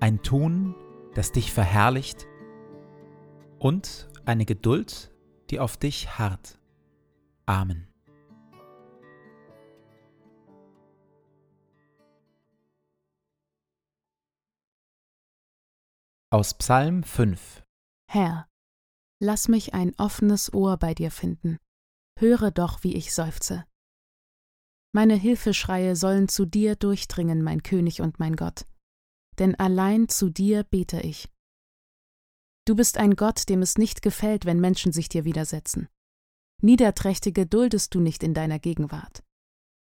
ein Tun, das dich verherrlicht und eine Geduld, die auf dich harrt. Amen. Aus Psalm 5 Herr, lass mich ein offenes Ohr bei dir finden. Höre doch, wie ich seufze. Meine Hilfeschreie sollen zu dir durchdringen, mein König und mein Gott denn allein zu dir bete ich. Du bist ein Gott, dem es nicht gefällt, wenn Menschen sich dir widersetzen. Niederträchtige duldest du nicht in deiner Gegenwart.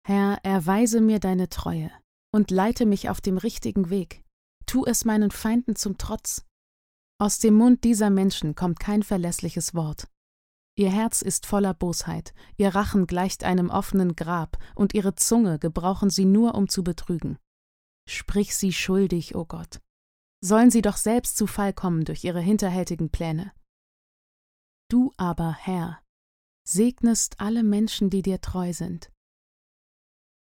Herr, erweise mir deine Treue und leite mich auf dem richtigen Weg. Tu es meinen Feinden zum Trotz. Aus dem Mund dieser Menschen kommt kein verlässliches Wort. Ihr Herz ist voller Bosheit, ihr Rachen gleicht einem offenen Grab, und ihre Zunge gebrauchen sie nur, um zu betrügen. Sprich sie schuldig, o oh Gott. Sollen sie doch selbst zu Fall kommen durch ihre hinterhältigen Pläne. Du aber, Herr, segnest alle Menschen, die dir treu sind.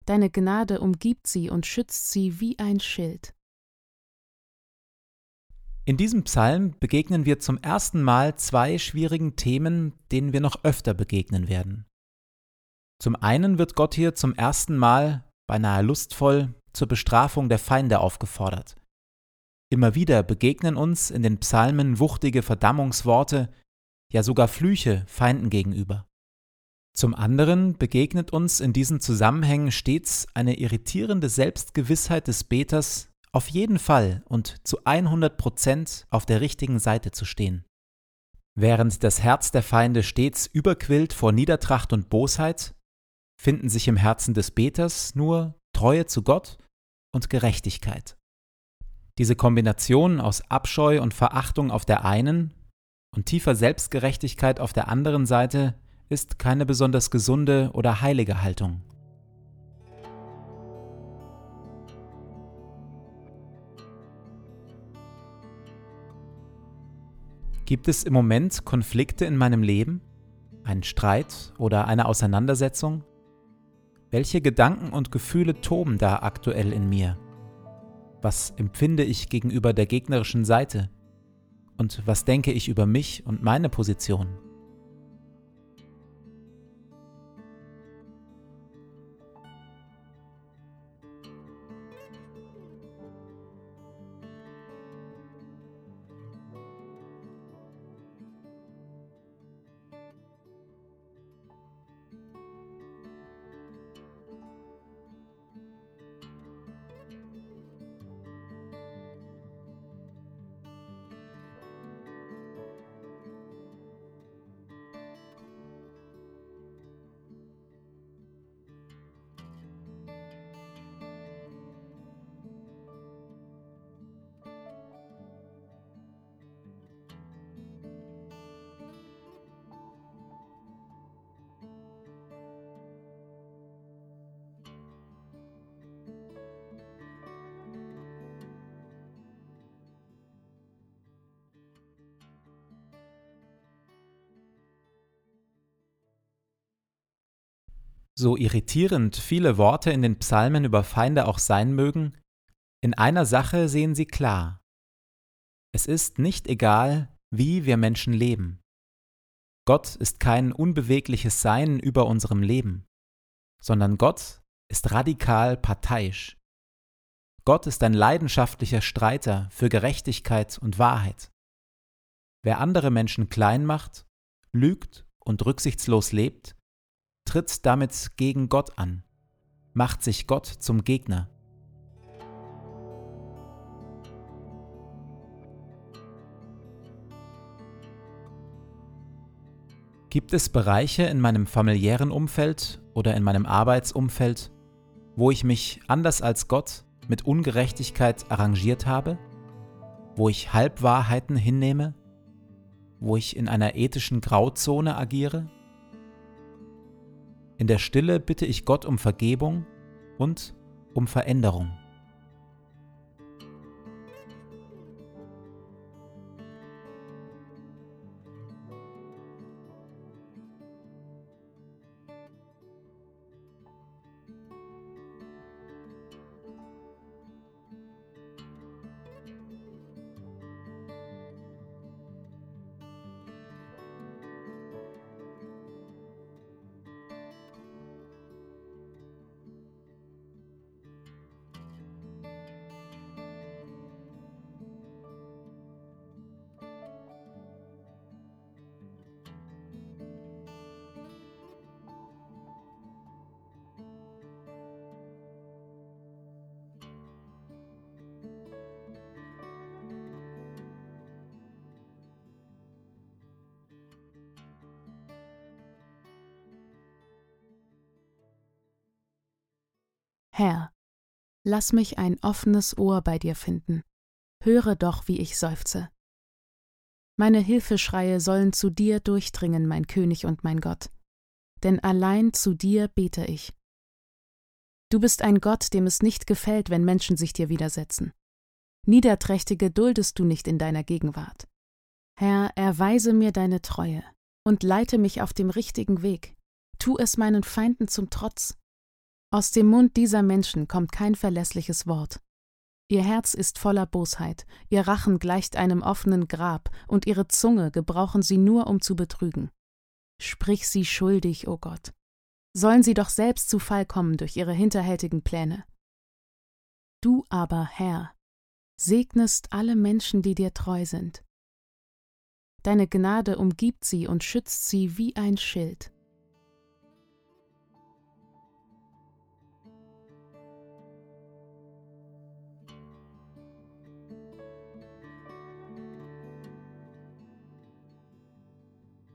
Deine Gnade umgibt sie und schützt sie wie ein Schild. In diesem Psalm begegnen wir zum ersten Mal zwei schwierigen Themen, denen wir noch öfter begegnen werden. Zum einen wird Gott hier zum ersten Mal, beinahe lustvoll, zur Bestrafung der Feinde aufgefordert. Immer wieder begegnen uns in den Psalmen wuchtige Verdammungsworte, ja sogar Flüche Feinden gegenüber. Zum anderen begegnet uns in diesen Zusammenhängen stets eine irritierende Selbstgewissheit des Beters, auf jeden Fall und zu 100 Prozent auf der richtigen Seite zu stehen. Während das Herz der Feinde stets überquillt vor Niedertracht und Bosheit, finden sich im Herzen des Beters nur Treue zu Gott und Gerechtigkeit. Diese Kombination aus Abscheu und Verachtung auf der einen und tiefer Selbstgerechtigkeit auf der anderen Seite ist keine besonders gesunde oder heilige Haltung. Gibt es im Moment Konflikte in meinem Leben? Einen Streit oder eine Auseinandersetzung? Welche Gedanken und Gefühle toben da aktuell in mir? Was empfinde ich gegenüber der gegnerischen Seite? Und was denke ich über mich und meine Position? So irritierend viele Worte in den Psalmen über Feinde auch sein mögen, in einer Sache sehen sie klar. Es ist nicht egal, wie wir Menschen leben. Gott ist kein unbewegliches Sein über unserem Leben, sondern Gott ist radikal parteiisch. Gott ist ein leidenschaftlicher Streiter für Gerechtigkeit und Wahrheit. Wer andere Menschen klein macht, lügt und rücksichtslos lebt, tritt damit gegen Gott an, macht sich Gott zum Gegner. Gibt es Bereiche in meinem familiären Umfeld oder in meinem Arbeitsumfeld, wo ich mich anders als Gott mit Ungerechtigkeit arrangiert habe? Wo ich Halbwahrheiten hinnehme? Wo ich in einer ethischen Grauzone agiere? In der Stille bitte ich Gott um Vergebung und um Veränderung. Herr, lass mich ein offenes Ohr bei dir finden, höre doch, wie ich seufze. Meine Hilfeschreie sollen zu dir durchdringen, mein König und mein Gott, denn allein zu dir bete ich. Du bist ein Gott, dem es nicht gefällt, wenn Menschen sich dir widersetzen. Niederträchtige duldest du nicht in deiner Gegenwart. Herr, erweise mir deine Treue und leite mich auf dem richtigen Weg. Tu es meinen Feinden zum Trotz. Aus dem Mund dieser Menschen kommt kein verlässliches Wort. Ihr Herz ist voller Bosheit, ihr Rachen gleicht einem offenen Grab, und ihre Zunge gebrauchen sie nur, um zu betrügen. Sprich sie schuldig, o oh Gott. Sollen sie doch selbst zu Fall kommen durch ihre hinterhältigen Pläne. Du aber, Herr, segnest alle Menschen, die dir treu sind. Deine Gnade umgibt sie und schützt sie wie ein Schild.